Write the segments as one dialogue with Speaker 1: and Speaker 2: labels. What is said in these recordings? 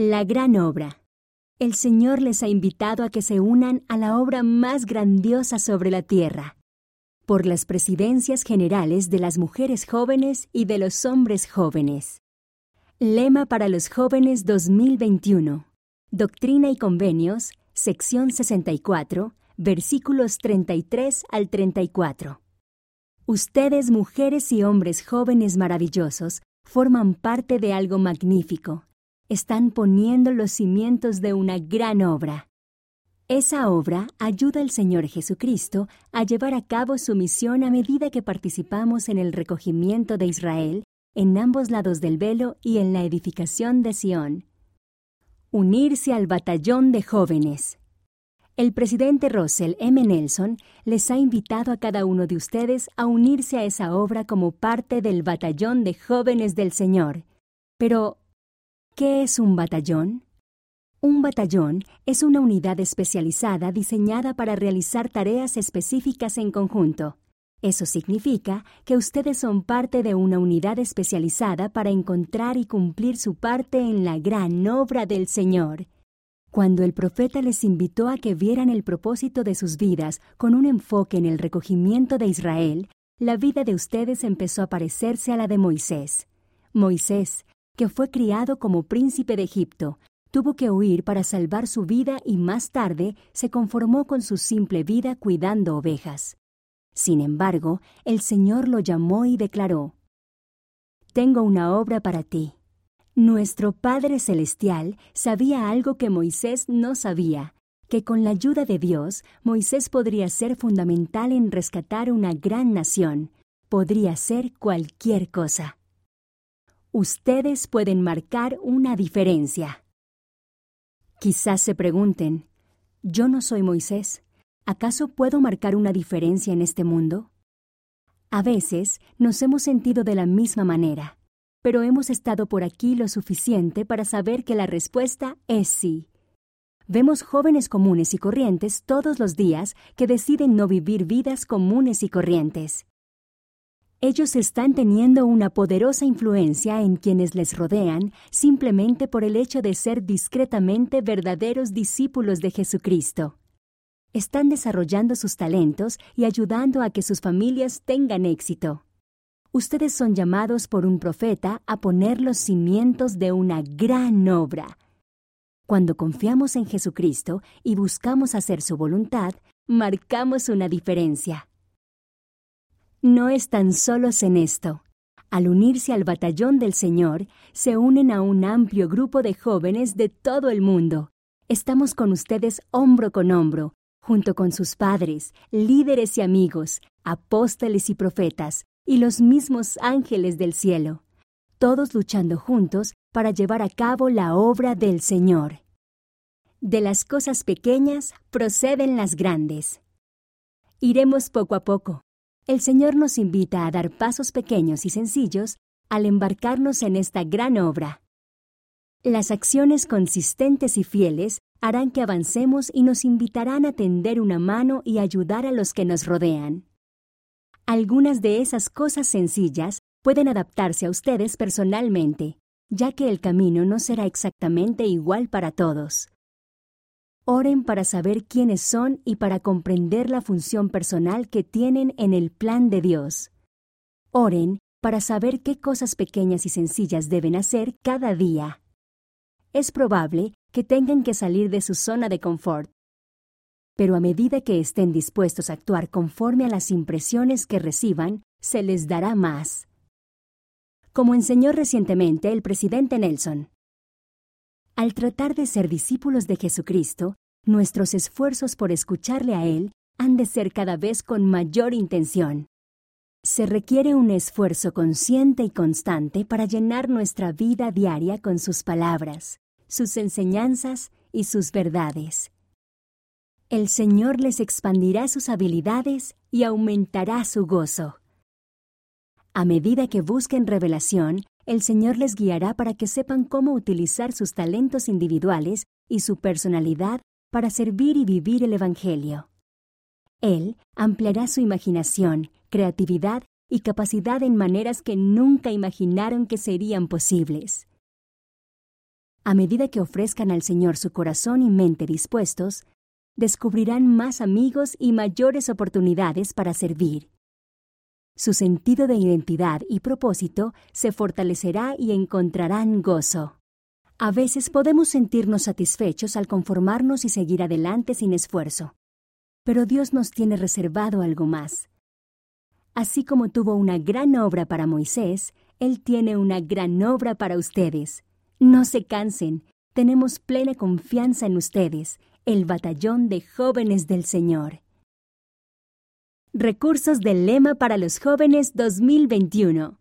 Speaker 1: La gran obra. El Señor les ha invitado a que se unan a la obra más grandiosa sobre la tierra. Por las presidencias generales de las mujeres jóvenes y de los hombres jóvenes. Lema para los jóvenes 2021. Doctrina y Convenios, sección 64, versículos 33 al 34. Ustedes, mujeres y hombres jóvenes maravillosos, forman parte de algo magnífico. Están poniendo los cimientos de una gran obra. Esa obra ayuda al Señor Jesucristo a llevar a cabo su misión a medida que participamos en el recogimiento de Israel, en ambos lados del velo y en la edificación de Sión. Unirse al batallón de jóvenes. El presidente Russell M. Nelson les ha invitado a cada uno de ustedes a unirse a esa obra como parte del batallón de jóvenes del Señor. Pero, ¿qué es un batallón? Un batallón es una unidad especializada diseñada para realizar tareas específicas en conjunto. Eso significa que ustedes son parte de una unidad especializada para encontrar y cumplir su parte en la gran obra del Señor. Cuando el profeta les invitó a que vieran el propósito de sus vidas con un enfoque en el recogimiento de Israel, la vida de ustedes empezó a parecerse a la de Moisés. Moisés, que fue criado como príncipe de Egipto, tuvo que huir para salvar su vida y más tarde se conformó con su simple vida cuidando ovejas. Sin embargo, el Señor lo llamó y declaró, Tengo una obra para ti nuestro Padre Celestial sabía algo que Moisés no sabía, que con la ayuda de Dios Moisés podría ser fundamental en rescatar una gran nación, podría ser cualquier cosa. Ustedes pueden marcar una diferencia. Quizás se pregunten, yo no soy Moisés, ¿acaso puedo marcar una diferencia en este mundo? A veces nos hemos sentido de la misma manera pero hemos estado por aquí lo suficiente para saber que la respuesta es sí. Vemos jóvenes comunes y corrientes todos los días que deciden no vivir vidas comunes y corrientes. Ellos están teniendo una poderosa influencia en quienes les rodean simplemente por el hecho de ser discretamente verdaderos discípulos de Jesucristo. Están desarrollando sus talentos y ayudando a que sus familias tengan éxito ustedes son llamados por un profeta a poner los cimientos de una gran obra. Cuando confiamos en Jesucristo y buscamos hacer su voluntad, marcamos una diferencia. No están solos en esto. Al unirse al batallón del Señor, se unen a un amplio grupo de jóvenes de todo el mundo. Estamos con ustedes hombro con hombro, junto con sus padres, líderes y amigos, apóstoles y profetas, y los mismos ángeles del cielo, todos luchando juntos para llevar a cabo la obra del Señor. De las cosas pequeñas proceden las grandes. Iremos poco a poco. El Señor nos invita a dar pasos pequeños y sencillos al embarcarnos en esta gran obra. Las acciones consistentes y fieles harán que avancemos y nos invitarán a tender una mano y ayudar a los que nos rodean. Algunas de esas cosas sencillas pueden adaptarse a ustedes personalmente, ya que el camino no será exactamente igual para todos. Oren para saber quiénes son y para comprender la función personal que tienen en el plan de Dios. Oren para saber qué cosas pequeñas y sencillas deben hacer cada día. Es probable que tengan que salir de su zona de confort pero a medida que estén dispuestos a actuar conforme a las impresiones que reciban, se les dará más. Como enseñó recientemente el presidente Nelson, al tratar de ser discípulos de Jesucristo, nuestros esfuerzos por escucharle a Él han de ser cada vez con mayor intención. Se requiere un esfuerzo consciente y constante para llenar nuestra vida diaria con sus palabras, sus enseñanzas y sus verdades el Señor les expandirá sus habilidades y aumentará su gozo. A medida que busquen revelación, el Señor les guiará para que sepan cómo utilizar sus talentos individuales y su personalidad para servir y vivir el Evangelio. Él ampliará su imaginación, creatividad y capacidad en maneras que nunca imaginaron que serían posibles. A medida que ofrezcan al Señor su corazón y mente dispuestos, descubrirán más amigos y mayores oportunidades para servir. Su sentido de identidad y propósito se fortalecerá y encontrarán gozo. A veces podemos sentirnos satisfechos al conformarnos y seguir adelante sin esfuerzo. Pero Dios nos tiene reservado algo más. Así como tuvo una gran obra para Moisés, Él tiene una gran obra para ustedes. No se cansen, tenemos plena confianza en ustedes, el batallón de jóvenes del Señor. Recursos del lema para los jóvenes 2021.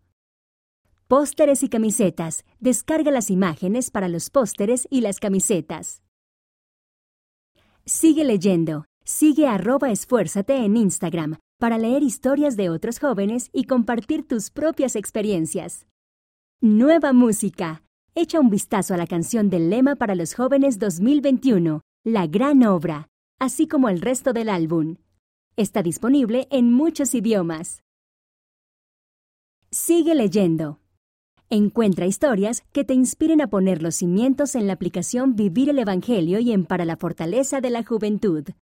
Speaker 1: Pósteres y camisetas. Descarga las imágenes para los pósteres y las camisetas. Sigue leyendo. Sigue arroba esfuérzate en Instagram para leer historias de otros jóvenes y compartir tus propias experiencias. Nueva música. Echa un vistazo a la canción del lema para los jóvenes 2021, La Gran Obra, así como el resto del álbum. Está disponible en muchos idiomas. Sigue leyendo. Encuentra historias que te inspiren a poner los cimientos en la aplicación Vivir el Evangelio y en Para la Fortaleza de la Juventud.